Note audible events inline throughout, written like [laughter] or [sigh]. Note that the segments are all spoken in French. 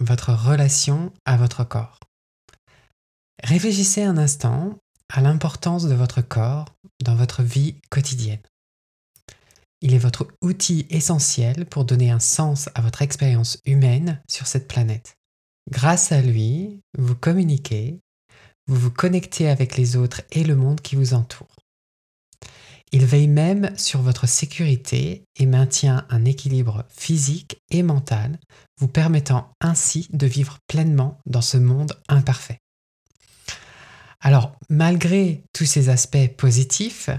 votre relation à votre corps. Réfléchissez un instant à l'importance de votre corps dans votre vie quotidienne. Il est votre outil essentiel pour donner un sens à votre expérience humaine sur cette planète. Grâce à lui, vous communiquez, vous vous connectez avec les autres et le monde qui vous entoure. Il veille même sur votre sécurité et maintient un équilibre physique et mental, vous permettant ainsi de vivre pleinement dans ce monde imparfait. Alors, malgré tous ces aspects positifs,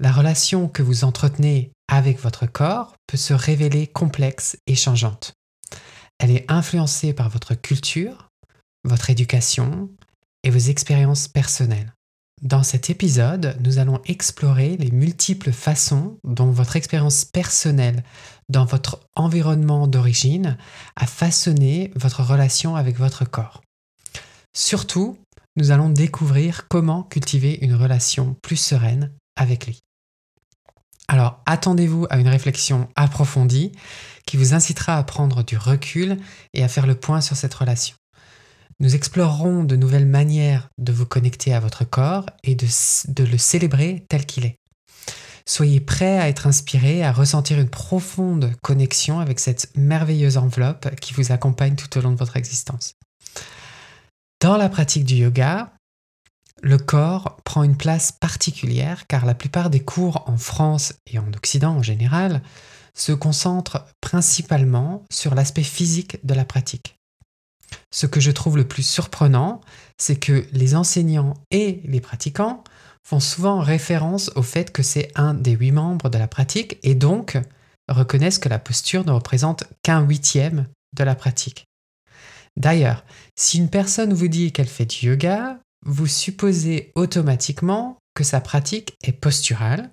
la relation que vous entretenez avec votre corps peut se révéler complexe et changeante. Elle est influencée par votre culture, votre éducation et vos expériences personnelles. Dans cet épisode, nous allons explorer les multiples façons dont votre expérience personnelle dans votre environnement d'origine a façonné votre relation avec votre corps. Surtout, nous allons découvrir comment cultiver une relation plus sereine avec lui. Alors attendez-vous à une réflexion approfondie qui vous incitera à prendre du recul et à faire le point sur cette relation. Nous explorerons de nouvelles manières de vous connecter à votre corps et de, le célébrer tel qu'il est. Soyez prêts à être inspirés, à ressentir une profonde connexion avec cette merveilleuse enveloppe qui vous accompagne tout au long de votre existence. Dans la pratique du yoga, le corps prend une place particulière car la plupart des cours en France et en Occident en général se concentrent principalement sur l'aspect physique de la pratique. Ce que je trouve le plus surprenant, c'est que les enseignants et les pratiquants font souvent référence au fait que c'est un des huit membres de la pratique et donc reconnaissent que la posture ne représente qu'un huitième de la pratique. D'ailleurs, si une personne vous dit qu'elle fait du yoga, vous supposez automatiquement que sa pratique est posturale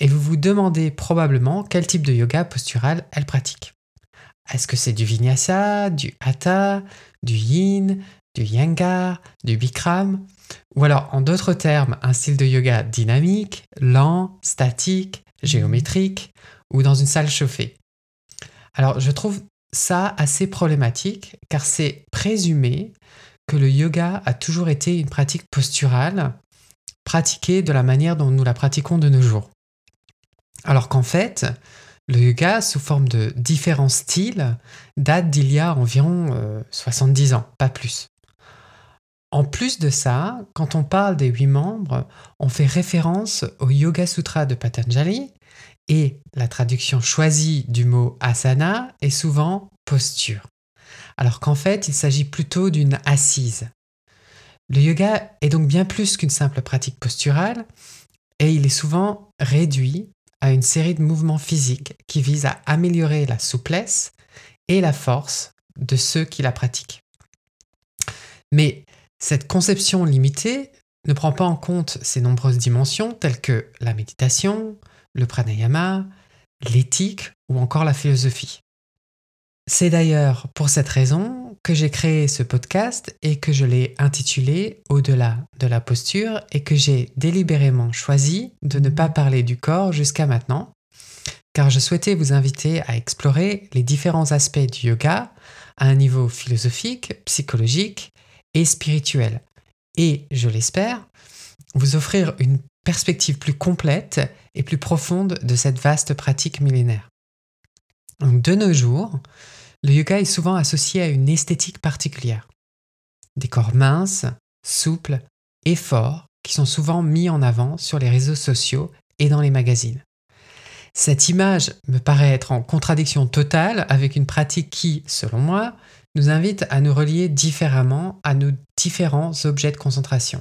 et vous vous demandez probablement quel type de yoga postural elle pratique. Est-ce que c'est du vinyasa, du hatha, du yin, du yanga, du bikram? Ou alors, en d'autres termes, un style de yoga dynamique, lent, statique, géométrique ou dans une salle chauffée? Alors, je trouve ça assez problématique car c'est présumé que le yoga a toujours été une pratique posturale pratiquée de la manière dont nous la pratiquons de nos jours. Alors qu'en fait, le yoga, sous forme de différents styles, date d'il y a environ 70 euh, ans, pas plus. En plus de ça, quand on parle des huit membres, on fait référence au Yoga Sutra de Patanjali, et la traduction choisie du mot asana est souvent posture, alors qu'en fait il s'agit plutôt d'une assise. Le yoga est donc bien plus qu'une simple pratique posturale et il est souvent réduit à une série de mouvements physiques qui visent à améliorer la souplesse et la force de ceux qui la pratiquent. Mais cette conception limitée ne prend pas en compte ces nombreuses dimensions telles que la méditation, le pranayama, l'éthique ou encore la philosophie. C'est d'ailleurs pour cette raison que j'ai créé ce podcast et que je l'ai intitulé Au-delà de la posture et que j'ai délibérément choisi de ne pas parler du corps jusqu'à maintenant, car je souhaitais vous inviter à explorer les différents aspects du yoga à un niveau philosophique, psychologique et spirituel, et, je l'espère, vous offrir une perspective plus complète et plus profonde de cette vaste pratique millénaire. de nos jours, le yoga est souvent associé à une esthétique particulière. Des corps minces, souples et forts qui sont souvent mis en avant sur les réseaux sociaux et dans les magazines. Cette image me paraît être en contradiction totale avec une pratique qui, selon moi, nous invite à nous relier différemment à nos différents objets de concentration.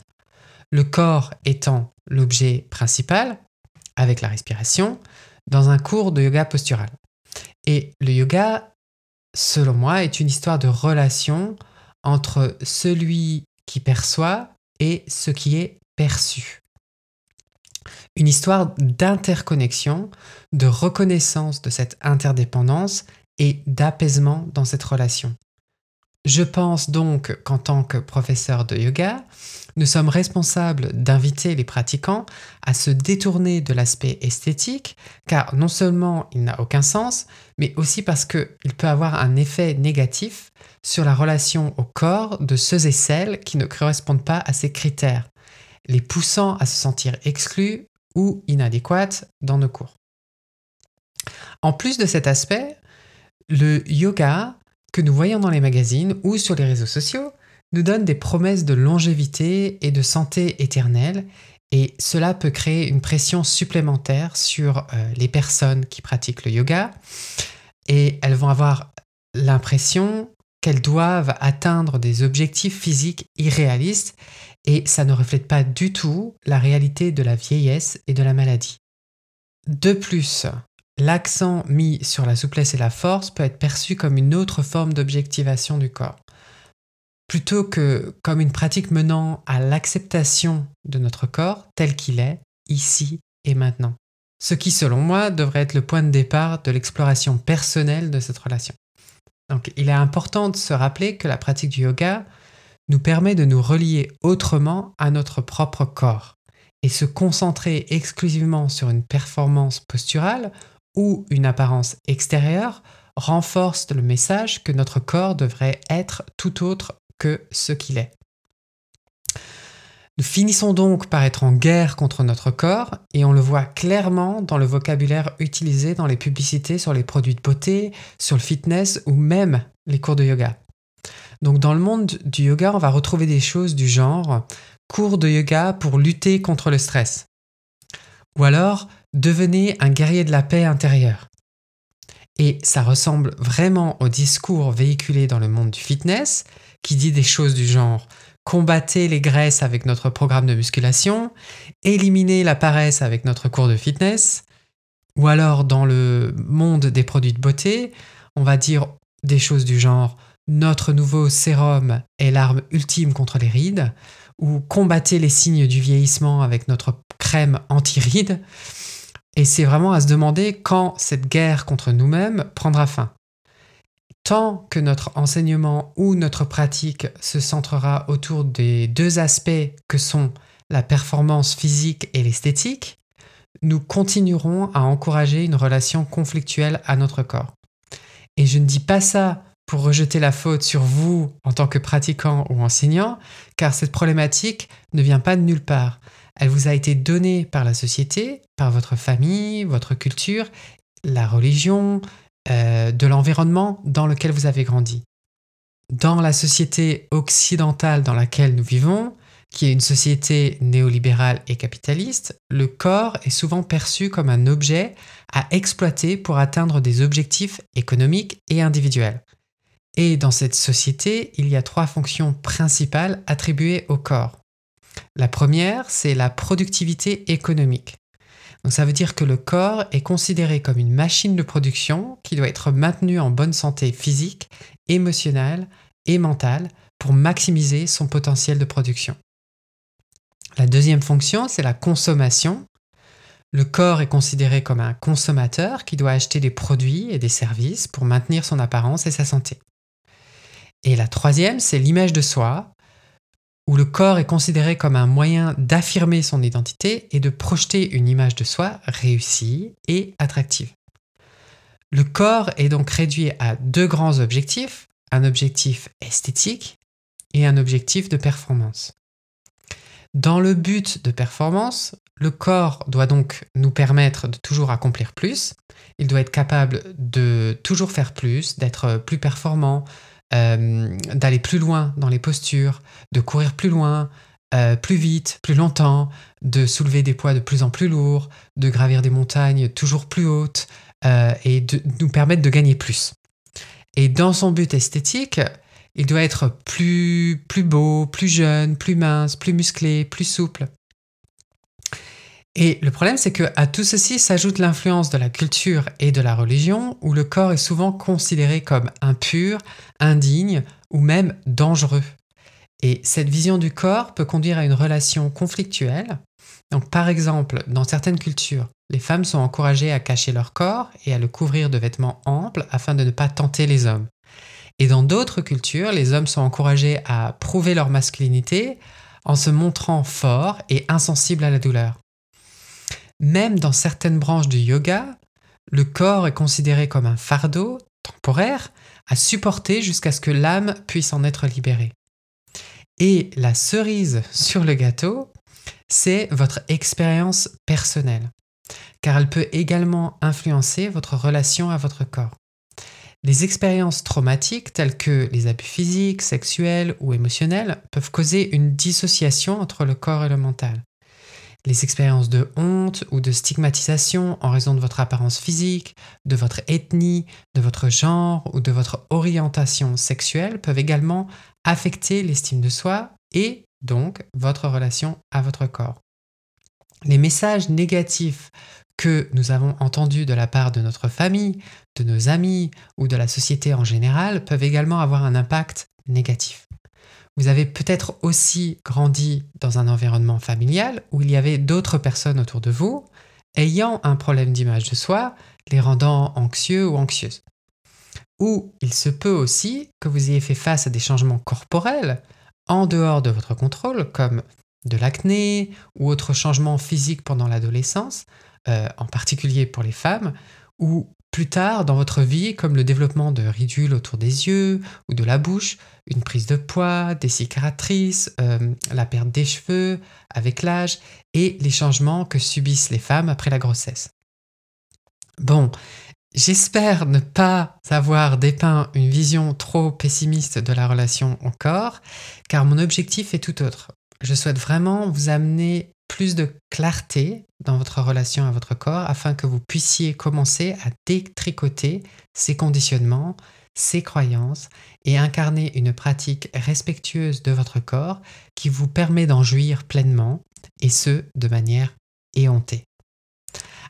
Le corps étant l'objet principal, avec la respiration, dans un cours de yoga postural. Et le yoga selon moi, est une histoire de relation entre celui qui perçoit et ce qui est perçu. Une histoire d'interconnexion, de reconnaissance de cette interdépendance et d'apaisement dans cette relation. Je pense donc qu'en tant que professeur de yoga, nous sommes responsables d'inviter les pratiquants à se détourner de l'aspect esthétique, car non seulement il n'a aucun sens, mais aussi parce qu'il peut avoir un effet négatif sur la relation au corps de ceux et celles qui ne correspondent pas à ces critères, les poussant à se sentir exclus ou inadéquates dans nos cours. En plus de cet aspect, le yoga que nous voyons dans les magazines ou sur les réseaux sociaux nous donne des promesses de longévité et de santé éternelle et cela peut créer une pression supplémentaire sur euh, les personnes qui pratiquent le yoga et elles vont avoir l'impression qu'elles doivent atteindre des objectifs physiques irréalistes et ça ne reflète pas du tout la réalité de la vieillesse et de la maladie. De plus, l'accent mis sur la souplesse et la force peut être perçu comme une autre forme d'objectivation du corps plutôt que comme une pratique menant à l'acceptation de notre corps tel qu'il est, ici et maintenant. Ce qui, selon moi, devrait être le point de départ de l'exploration personnelle de cette relation. Donc il est important de se rappeler que la pratique du yoga nous permet de nous relier autrement à notre propre corps et se concentrer exclusivement sur une performance posturale ou une apparence extérieure renforce le message que notre corps devrait être tout autre que ce qu'il est. Nous finissons donc par être en guerre contre notre corps et on le voit clairement dans le vocabulaire utilisé dans les publicités sur les produits de beauté, sur le fitness ou même les cours de yoga. Donc dans le monde du yoga, on va retrouver des choses du genre cours de yoga pour lutter contre le stress. Ou alors devenez un guerrier de la paix intérieure. Et ça ressemble vraiment au discours véhiculé dans le monde du fitness, qui dit des choses du genre combattez les graisses avec notre programme de musculation, éliminez la paresse avec notre cours de fitness, ou alors dans le monde des produits de beauté, on va dire des choses du genre notre nouveau sérum est l'arme ultime contre les rides, ou combattez les signes du vieillissement avec notre crème anti-rides. Et c'est vraiment à se demander quand cette guerre contre nous-mêmes prendra fin. Tant que notre enseignement ou notre pratique se centrera autour des deux aspects que sont la performance physique et l'esthétique, nous continuerons à encourager une relation conflictuelle à notre corps. Et je ne dis pas ça pour rejeter la faute sur vous en tant que pratiquant ou enseignant, car cette problématique ne vient pas de nulle part. Elle vous a été donnée par la société, par votre famille, votre culture, la religion, euh, de l'environnement dans lequel vous avez grandi. Dans la société occidentale dans laquelle nous vivons, qui est une société néolibérale et capitaliste, le corps est souvent perçu comme un objet à exploiter pour atteindre des objectifs économiques et individuels. Et dans cette société, il y a trois fonctions principales attribuées au corps. La première, c'est la productivité économique. Donc ça veut dire que le corps est considéré comme une machine de production qui doit être maintenue en bonne santé physique, émotionnelle et mentale pour maximiser son potentiel de production. La deuxième fonction, c'est la consommation. Le corps est considéré comme un consommateur qui doit acheter des produits et des services pour maintenir son apparence et sa santé. Et la troisième, c'est l'image de soi, où le corps est considéré comme un moyen d'affirmer son identité et de projeter une image de soi réussie et attractive. Le corps est donc réduit à deux grands objectifs, un objectif esthétique et un objectif de performance. Dans le but de performance, le corps doit donc nous permettre de toujours accomplir plus, il doit être capable de toujours faire plus, d'être plus performant, euh, d'aller plus loin dans les postures, de courir plus loin, euh, plus vite, plus longtemps, de soulever des poids de plus en plus lourds, de gravir des montagnes toujours plus hautes euh, et de nous permettre de gagner plus. Et dans son but esthétique, il doit être plus, plus beau, plus jeune, plus mince, plus musclé, plus souple. Et le problème, c'est que à tout ceci s'ajoute l'influence de la culture et de la religion, où le corps est souvent considéré comme impur, indigne ou même dangereux. Et cette vision du corps peut conduire à une relation conflictuelle. Donc, par exemple, dans certaines cultures, les femmes sont encouragées à cacher leur corps et à le couvrir de vêtements amples afin de ne pas tenter les hommes. Et dans d'autres cultures, les hommes sont encouragés à prouver leur masculinité en se montrant forts et insensibles à la douleur. Même dans certaines branches du yoga, le corps est considéré comme un fardeau temporaire à supporter jusqu'à ce que l'âme puisse en être libérée. Et la cerise sur le gâteau, c'est votre expérience personnelle, car elle peut également influencer votre relation à votre corps. Les expériences traumatiques telles que les abus physiques, sexuels ou émotionnels peuvent causer une dissociation entre le corps et le mental. Les expériences de honte ou de stigmatisation en raison de votre apparence physique, de votre ethnie, de votre genre ou de votre orientation sexuelle peuvent également affecter l'estime de soi et donc votre relation à votre corps. Les messages négatifs que nous avons entendus de la part de notre famille, de nos amis ou de la société en général peuvent également avoir un impact négatif. Vous avez peut-être aussi grandi dans un environnement familial où il y avait d'autres personnes autour de vous ayant un problème d'image de soi, les rendant anxieux ou anxieuses. Ou il se peut aussi que vous ayez fait face à des changements corporels en dehors de votre contrôle, comme de l'acné ou autres changements physiques pendant l'adolescence, euh, en particulier pour les femmes, ou plus tard dans votre vie, comme le développement de ridules autour des yeux ou de la bouche, une prise de poids, des cicatrices, euh, la perte des cheveux avec l'âge et les changements que subissent les femmes après la grossesse. Bon, j'espère ne pas avoir dépeint une vision trop pessimiste de la relation au corps, car mon objectif est tout autre. Je souhaite vraiment vous amener plus de clarté dans votre relation à votre corps afin que vous puissiez commencer à détricoter ces conditionnements, ces croyances et incarner une pratique respectueuse de votre corps qui vous permet d'en jouir pleinement et ce de manière éhontée.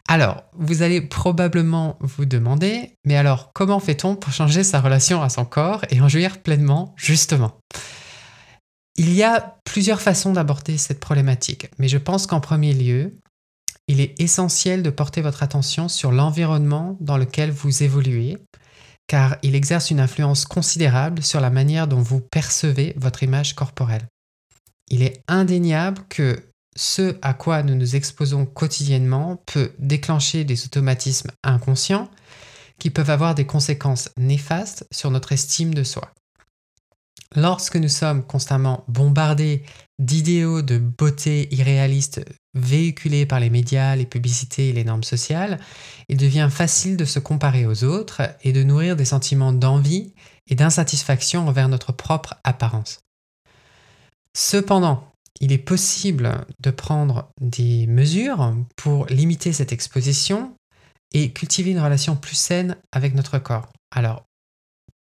Alors, vous allez probablement vous demander, mais alors comment fait-on pour changer sa relation à son corps et en jouir pleinement justement? Il y a plusieurs façons d'aborder cette problématique, mais je pense qu'en premier lieu, il est essentiel de porter votre attention sur l'environnement dans lequel vous évoluez, car il exerce une influence considérable sur la manière dont vous percevez votre image corporelle. Il est indéniable que ce à quoi nous nous exposons quotidiennement peut déclencher des automatismes inconscients qui peuvent avoir des conséquences néfastes sur notre estime de soi. Lorsque nous sommes constamment bombardés d'idéaux de beauté irréalistes véhiculés par les médias, les publicités et les normes sociales, il devient facile de se comparer aux autres et de nourrir des sentiments d'envie et d'insatisfaction envers notre propre apparence. Cependant, il est possible de prendre des mesures pour limiter cette exposition et cultiver une relation plus saine avec notre corps. Alors,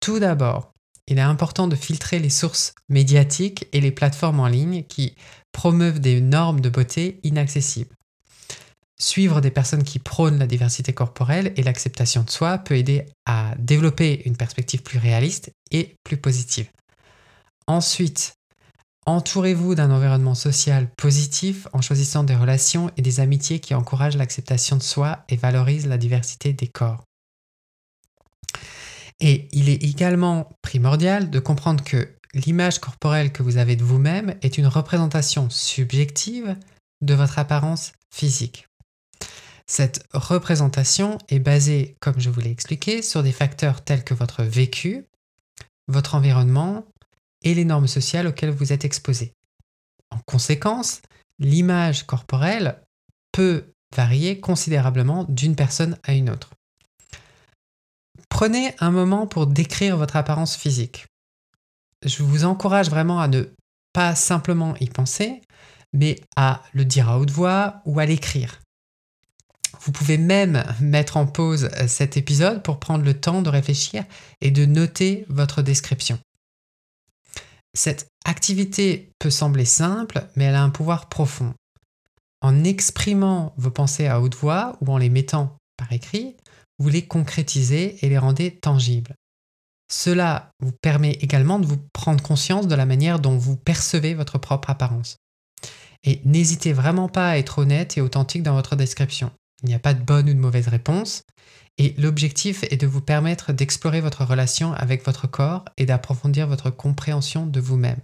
tout d'abord, il est important de filtrer les sources médiatiques et les plateformes en ligne qui promeuvent des normes de beauté inaccessibles. Suivre des personnes qui prônent la diversité corporelle et l'acceptation de soi peut aider à développer une perspective plus réaliste et plus positive. Ensuite, entourez-vous d'un environnement social positif en choisissant des relations et des amitiés qui encouragent l'acceptation de soi et valorisent la diversité des corps. Et il est également primordial de comprendre que l'image corporelle que vous avez de vous-même est une représentation subjective de votre apparence physique. Cette représentation est basée, comme je vous l'ai expliqué, sur des facteurs tels que votre vécu, votre environnement et les normes sociales auxquelles vous êtes exposé. En conséquence, l'image corporelle peut varier considérablement d'une personne à une autre. Prenez un moment pour décrire votre apparence physique. Je vous encourage vraiment à ne pas simplement y penser, mais à le dire à haute voix ou à l'écrire. Vous pouvez même mettre en pause cet épisode pour prendre le temps de réfléchir et de noter votre description. Cette activité peut sembler simple, mais elle a un pouvoir profond. en exprimant vos pensées à haute voix ou en les mettant par écrit, vous les concrétisez et les rendez tangibles. Cela vous permet également de vous prendre conscience de la manière dont vous percevez votre propre apparence. Et n'hésitez vraiment pas à être honnête et authentique dans votre description. Il n'y a pas de bonne ou de mauvaise réponse, et l'objectif est de vous permettre d'explorer votre relation avec votre corps et d'approfondir votre compréhension de vous-même.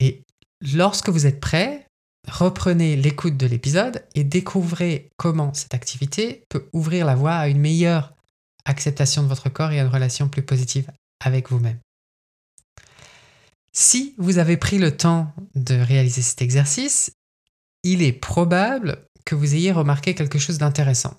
Et lorsque vous êtes prêt, reprenez l'écoute de l'épisode et découvrez comment cette activité peut ouvrir la voie à une meilleure acceptation de votre corps et à une relation plus positive avec vous-même. Si vous avez pris le temps de réaliser cet exercice, il est probable que vous ayez remarqué quelque chose d'intéressant.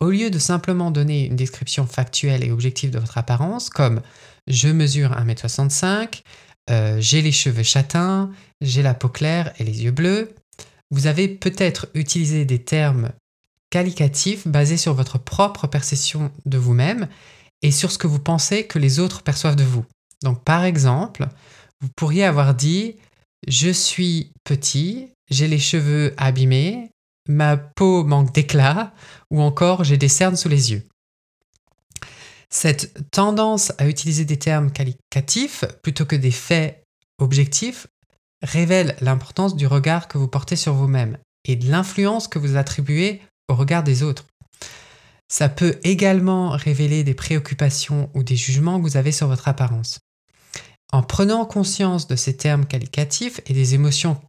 Au lieu de simplement donner une description factuelle et objective de votre apparence, comme je mesure 1m65, euh, j'ai les cheveux châtains, j'ai la peau claire et les yeux bleus, vous avez peut-être utilisé des termes qualificatif basé sur votre propre perception de vous-même et sur ce que vous pensez que les autres perçoivent de vous. Donc par exemple, vous pourriez avoir dit je suis petit, j'ai les cheveux abîmés, ma peau manque d'éclat ou encore j'ai des cernes sous les yeux. Cette tendance à utiliser des termes qualificatifs plutôt que des faits objectifs révèle l'importance du regard que vous portez sur vous-même et de l'influence que vous attribuez au regard des autres. Ça peut également révéler des préoccupations ou des jugements que vous avez sur votre apparence. En prenant conscience de ces termes qualificatifs et des émotions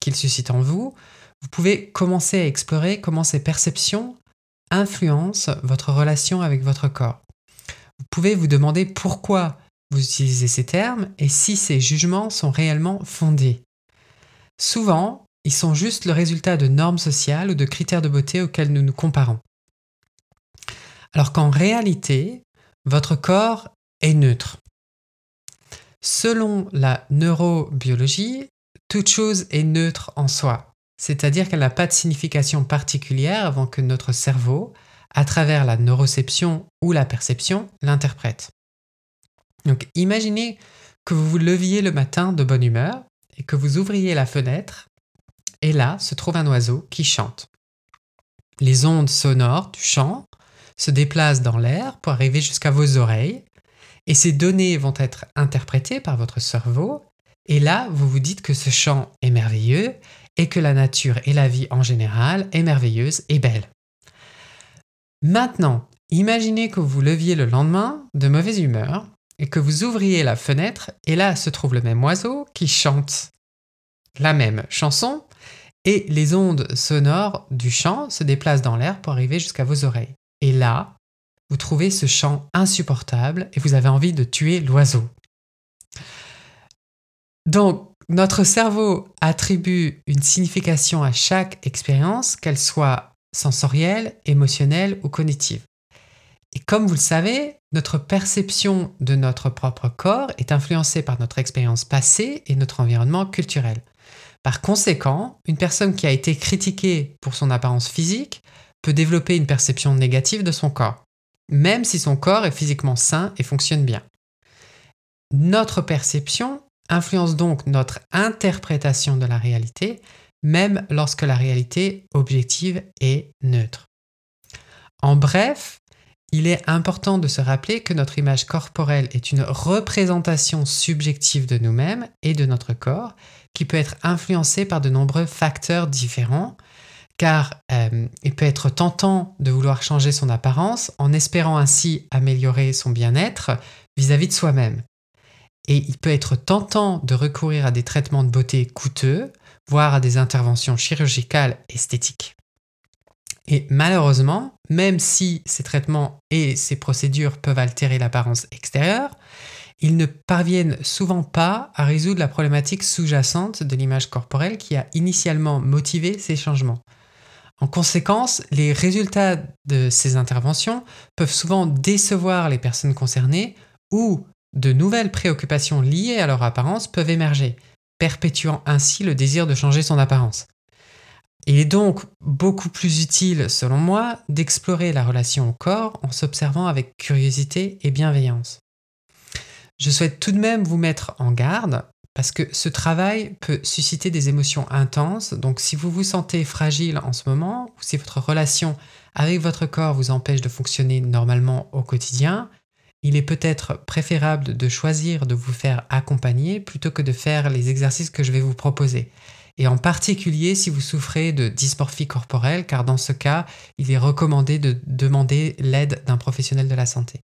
qu'ils suscitent en vous, vous pouvez commencer à explorer comment ces perceptions influencent votre relation avec votre corps. Vous pouvez vous demander pourquoi vous utilisez ces termes et si ces jugements sont réellement fondés. Souvent, ils sont juste le résultat de normes sociales ou de critères de beauté auxquels nous nous comparons. Alors qu'en réalité, votre corps est neutre. Selon la neurobiologie, toute chose est neutre en soi, c'est-à-dire qu'elle n'a pas de signification particulière avant que notre cerveau, à travers la neuroception ou la perception, l'interprète. Donc imaginez que vous vous leviez le matin de bonne humeur et que vous ouvriez la fenêtre et là se trouve un oiseau qui chante. Les ondes sonores du chant se déplacent dans l'air pour arriver jusqu'à vos oreilles, et ces données vont être interprétées par votre cerveau, et là vous vous dites que ce chant est merveilleux et que la nature et la vie en général est merveilleuse et belle. Maintenant, imaginez que vous leviez le lendemain de mauvaise humeur et que vous ouvriez la fenêtre et là se trouve le même oiseau qui chante la même chanson et les ondes sonores du chant se déplacent dans l'air pour arriver jusqu'à vos oreilles. Et là, vous trouvez ce chant insupportable et vous avez envie de tuer l'oiseau. Donc, notre cerveau attribue une signification à chaque expérience, qu'elle soit sensorielle, émotionnelle ou cognitive. Et comme vous le savez, notre perception de notre propre corps est influencée par notre expérience passée et notre environnement culturel. Par conséquent, une personne qui a été critiquée pour son apparence physique peut développer une perception négative de son corps, même si son corps est physiquement sain et fonctionne bien. Notre perception influence donc notre interprétation de la réalité, même lorsque la réalité objective est neutre. En bref, il est important de se rappeler que notre image corporelle est une représentation subjective de nous-mêmes et de notre corps qui peut être influencée par de nombreux facteurs différents car euh, il peut être tentant de vouloir changer son apparence en espérant ainsi améliorer son bien-être vis-à-vis de soi-même. Et il peut être tentant de recourir à des traitements de beauté coûteux, voire à des interventions chirurgicales esthétiques. Et malheureusement, même si ces traitements et ces procédures peuvent altérer l'apparence extérieure, ils ne parviennent souvent pas à résoudre la problématique sous-jacente de l'image corporelle qui a initialement motivé ces changements. En conséquence, les résultats de ces interventions peuvent souvent décevoir les personnes concernées ou de nouvelles préoccupations liées à leur apparence peuvent émerger, perpétuant ainsi le désir de changer son apparence. Il est donc beaucoup plus utile, selon moi, d'explorer la relation au corps en s'observant avec curiosité et bienveillance. Je souhaite tout de même vous mettre en garde, parce que ce travail peut susciter des émotions intenses. Donc si vous vous sentez fragile en ce moment, ou si votre relation avec votre corps vous empêche de fonctionner normalement au quotidien, il est peut-être préférable de choisir de vous faire accompagner plutôt que de faire les exercices que je vais vous proposer. Et en particulier si vous souffrez de dysmorphie corporelle, car dans ce cas, il est recommandé de demander l'aide d'un professionnel de la santé.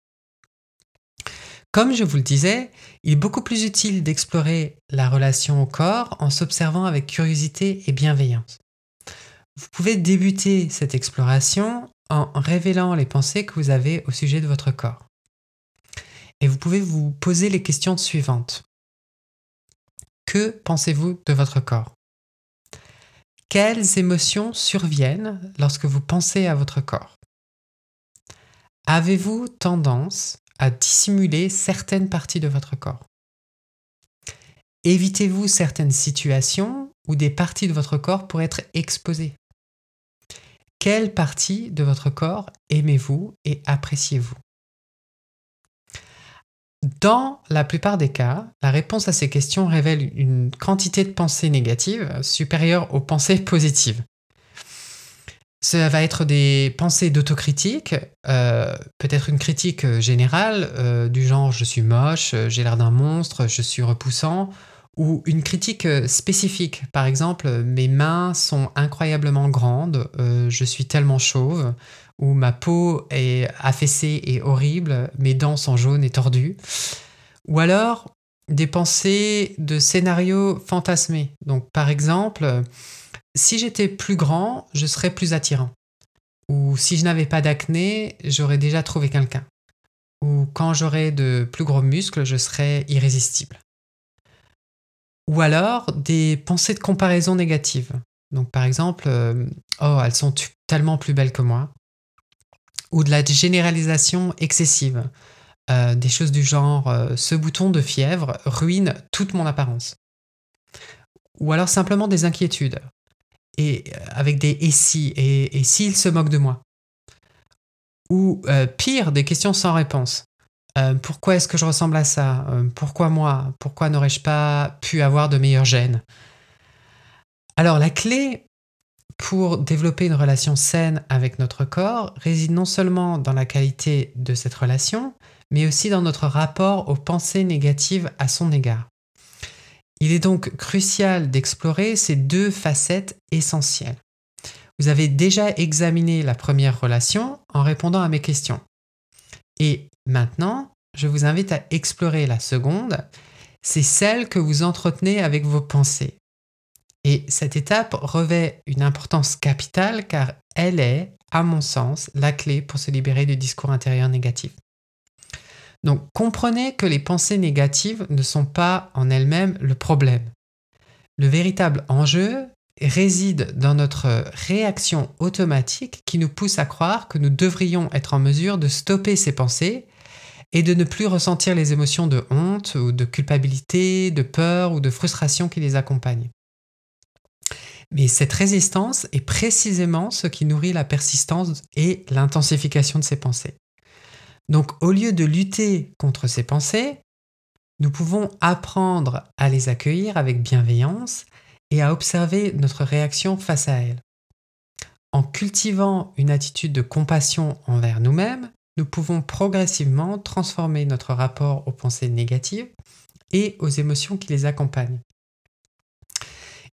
Comme je vous le disais, il est beaucoup plus utile d'explorer la relation au corps en s'observant avec curiosité et bienveillance. Vous pouvez débuter cette exploration en révélant les pensées que vous avez au sujet de votre corps. Et vous pouvez vous poser les questions suivantes. Que pensez-vous de votre corps? Quelles émotions surviennent lorsque vous pensez à votre corps? Avez-vous tendance à dissimuler certaines parties de votre corps? Évitez-vous certaines situations où des parties de votre corps pourraient être exposées? Quelle partie de votre corps aimez-vous et appréciez-vous? Dans la plupart des cas, la réponse à ces questions révèle une quantité de pensées négatives supérieure aux pensées [laughs] positives. Ça va être des pensées d'autocritique, euh, peut-être une critique générale euh, du genre je suis moche, j'ai l'air d'un monstre, je suis repoussant, ou une critique spécifique. Par exemple, mes mains sont incroyablement grandes, euh, je suis tellement chauve, ou ma peau est affaissée et horrible, mes dents sont jaunes et tordues. Ou alors des pensées de scénarios fantasmés. Donc par exemple, si j'étais plus grand, je serais plus attirant. Ou si je n'avais pas d'acné, j'aurais déjà trouvé quelqu'un. Ou quand j'aurais de plus gros muscles, je serais irrésistible. Ou alors des pensées de comparaison négatives. Donc par exemple, euh, oh, elles sont tellement plus belles que moi. Ou de la généralisation excessive. Euh, des choses du genre, euh, ce bouton de fièvre ruine toute mon apparence. Ou alors simplement des inquiétudes. Et avec des et si, et, et s'il se moque de moi. Ou pire, des questions sans réponse. Euh, pourquoi est-ce que je ressemble à ça? Euh, Pourquoi moi? Pourquoi n'aurais-je pas pu avoir de meilleurs gènes? Alors la clé pour développer une relation saine avec notre corps réside non seulement dans la qualité de cette relation, mais aussi dans notre rapport aux pensées négatives à son égard. Il est donc crucial d'explorer ces deux facettes essentielles. Vous avez déjà examiné la première relation en répondant à mes questions. Et Maintenant, je vous invite à explorer la seconde. C'est celle que vous entretenez avec vos pensées. Et cette étape revêt une importance capitale car elle est, à mon sens, la clé pour se libérer du discours intérieur négatif. Donc comprenez que les pensées négatives ne sont pas en elles-mêmes le problème. Le véritable enjeu réside dans notre réaction automatique qui nous pousse à croire que nous devrions être en mesure de stopper ces pensées et de ne plus ressentir les émotions de honte ou de culpabilité, de peur ou de frustration qui les accompagnent. Mais cette résistance est précisément ce qui nourrit la persistance et l'intensification de ces pensées. Donc au lieu de lutter contre ces pensées, nous pouvons apprendre à les accueillir avec bienveillance et à observer notre réaction face à elles. En cultivant une attitude de compassion envers nous-mêmes, nous pouvons progressivement transformer notre rapport aux pensées négatives et aux émotions qui les accompagnent.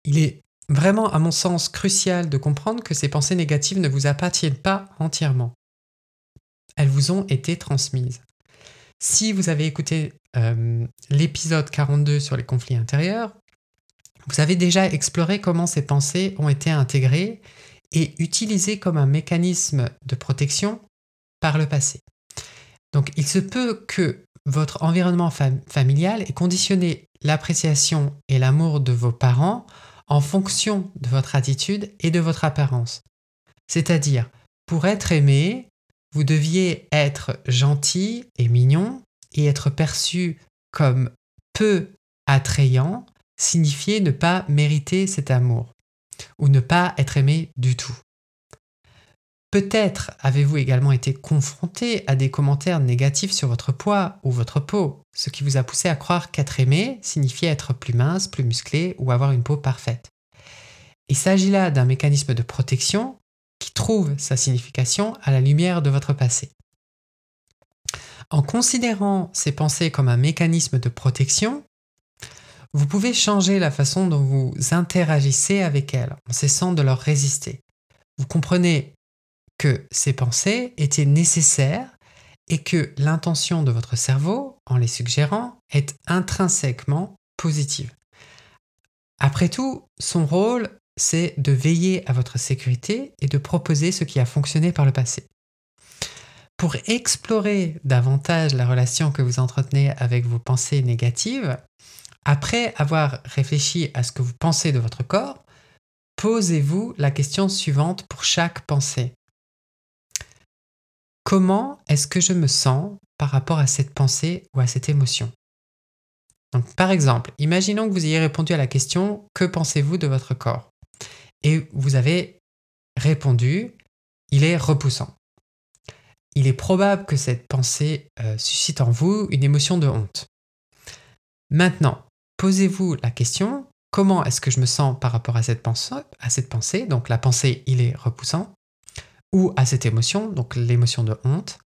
Il est vraiment, à mon sens, crucial de comprendre que ces pensées négatives ne vous appartiennent pas entièrement. Elles vous ont été transmises. Si vous avez écouté euh, l'épisode 42 sur les conflits intérieurs, vous avez déjà exploré comment ces pensées ont été intégrées et utilisées comme un mécanisme de protection par le passé. Donc il se peut que votre environnement familial ait conditionné l'appréciation et l'amour de vos parents en fonction de votre attitude et de votre apparence. C'est-à-dire, pour être aimé, vous deviez être gentil et mignon et être perçu comme peu attrayant signifiait ne pas mériter cet amour ou ne pas être aimé du tout. Peut-être avez-vous également été confronté à des commentaires négatifs sur votre poids ou votre peau, ce qui vous a poussé à croire qu'être aimé signifiait être plus mince, plus musclé ou avoir une peau parfaite. Il s'agit là d'un mécanisme de protection qui trouve sa signification à la lumière de votre passé. En considérant ces pensées comme un mécanisme de protection, vous pouvez changer la façon dont vous interagissez avec elles en cessant de leur résister. Vous comprenez que ces pensées étaient nécessaires et que l'intention de votre cerveau, en les suggérant, est intrinsèquement positive. Après tout, son rôle, c'est de veiller à votre sécurité et de proposer ce qui a fonctionné par le passé. Pour explorer davantage la relation que vous entretenez avec vos pensées négatives, après avoir réfléchi à ce que vous pensez de votre corps, posez-vous la question suivante pour chaque pensée. Comment est-ce que je me sens par rapport à cette pensée ou à cette émotion? Par exemple, imaginons que vous ayez répondu à la question Que pensez-vous de votre corps? Et vous avez répondu Il est repoussant. Il est probable que cette pensée euh, suscite en vous une émotion de honte. Maintenant, posez-vous la question, comment est-ce que je me sens par rapport à cette pensée? Donc la pensée, il est repoussant, ou à cette émotion, donc l'émotion de honte.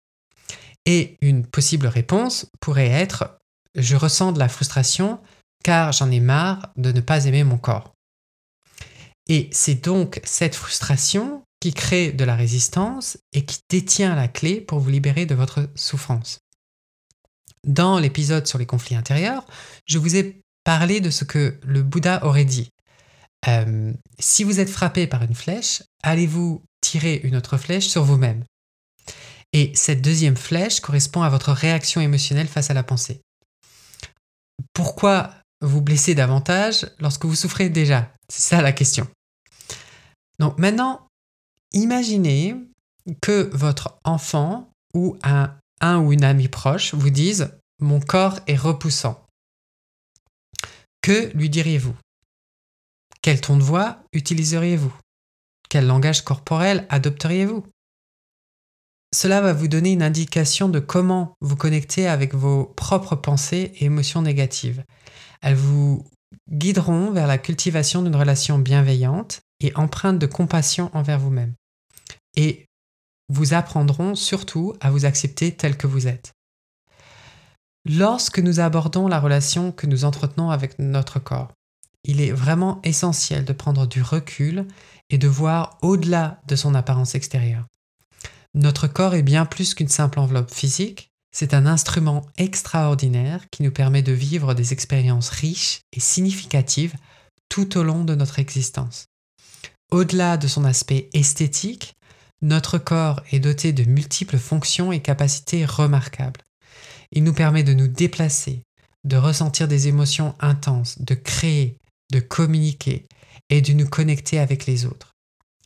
Et une possible réponse pourrait être, je ressens de la frustration car j'en ai marre de ne pas aimer mon corps. Et c'est donc cette frustration qui crée de la résistance et qui détient la clé pour vous libérer de votre souffrance. Dans l'épisode sur les conflits intérieurs, je vous ai parlé de ce que le Bouddha aurait dit. Euh, si vous êtes frappé par une flèche, allez-vous tirer une autre flèche sur vous-même Et cette deuxième flèche correspond à votre réaction émotionnelle face à la pensée. Pourquoi vous blessez davantage lorsque vous souffrez déjà? C'est ça la question. Donc maintenant, imaginez que votre enfant ou un, un ou une amie proche vous dise Mon corps est repoussant. Que lui diriez-vous? Quel ton de voix utiliseriez-vous? Quel langage corporel adopteriez-vous? Cela va vous donner une indication de comment vous connecter avec vos propres pensées et émotions négatives. Elles vous guideront vers la cultivation d'une relation bienveillante et empreinte de compassion envers vous-même. Et vous apprendront surtout à vous accepter tel que vous êtes. Lorsque nous abordons la relation que nous entretenons avec notre corps, il est vraiment essentiel de prendre du recul et de voir au-delà de son apparence extérieure. Notre corps est bien plus qu'une simple enveloppe physique, c'est un instrument extraordinaire qui nous permet de vivre des expériences riches et significatives tout au long de notre existence. Au-delà de son aspect esthétique, notre corps est doté de multiples fonctions et capacités remarquables. Il nous permet de nous déplacer, de ressentir des émotions intenses, de créer, de communiquer et de nous connecter avec les autres.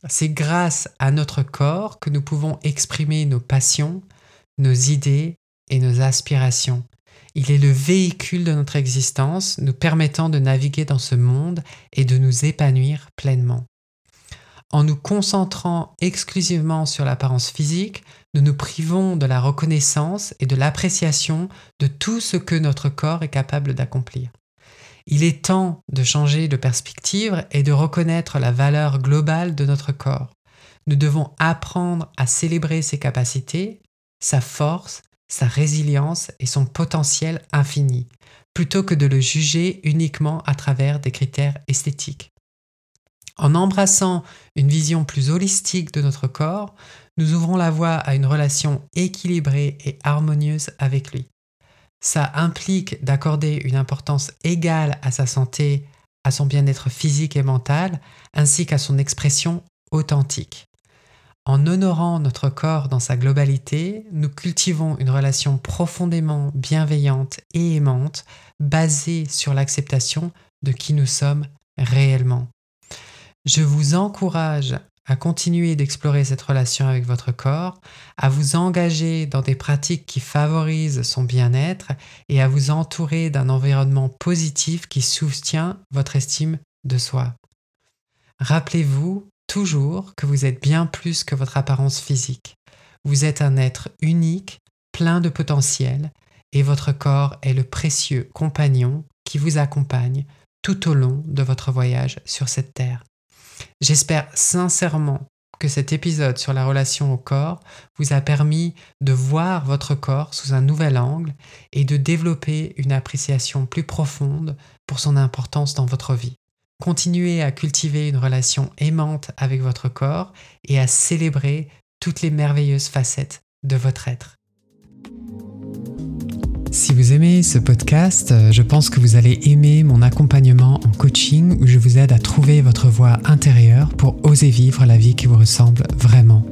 C'est grâce à notre corps que nous pouvons exprimer nos passions, nos idées et nos aspirations. Il est le véhicule de notre existence, nous permettant de naviguer dans ce monde et de nous épanouir pleinement. En nous concentrant exclusivement sur l'apparence physique, nous nous privons de la reconnaissance et de l'appréciation de tout ce que notre corps est capable d'accomplir. Il est temps de changer de perspective et de reconnaître la valeur globale de notre corps. Nous devons apprendre à célébrer ses capacités, sa force, sa résilience et son potentiel infini, plutôt que de le juger uniquement à travers des critères esthétiques. En embrassant une vision plus holistique de notre corps, nous ouvrons la voie à une relation équilibrée et harmonieuse avec lui. Ça implique d'accorder une importance égale à sa santé, à son bien-être physique et mental, ainsi qu'à son expression authentique. En honorant notre corps dans sa globalité, nous cultivons une relation profondément bienveillante et aimante, basée sur l'acceptation de qui nous sommes réellement. Je vous encourage à continuer d'explorer cette relation avec votre corps, à vous engager dans des pratiques qui favorisent son bien-être et à vous entourer d'un environnement positif qui soutient votre estime de soi. Rappelez-vous, toujours que vous êtes bien plus que votre apparence physique. Vous êtes un être unique, plein de potentiel, et votre corps est le précieux compagnon qui vous accompagne tout au long de votre voyage sur cette terre. J'espère sincèrement que cet épisode sur la relation au corps vous a permis de voir votre corps sous un nouvel angle et de développer une appréciation plus profonde pour son importance dans votre vie. Continuez à cultiver une relation aimante avec votre corps et à célébrer toutes les merveilleuses facettes de votre être. Si vous aimez ce podcast, euh, je pense que vous allez aimer mon accompagnement en coaching où je vous aide à trouver votre voie intérieure pour oser vivre la vie qui vous ressemble vraiment.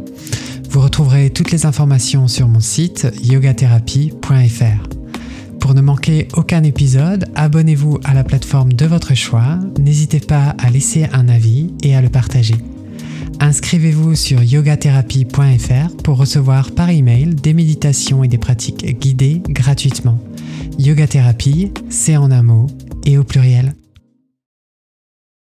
Vous retrouverez toutes les informations sur mon site yogatherapie.fr. Pour ne manquer aucun épisode, abonnez-vous à la plateforme de votre choix, n'hésitez pas à laisser un avis et à le partager. Inscrivez-vous sur yogatherapie.fr pour recevoir par email des méditations et des pratiques guidées gratuitement. Yoga c'est en un mot et au pluriel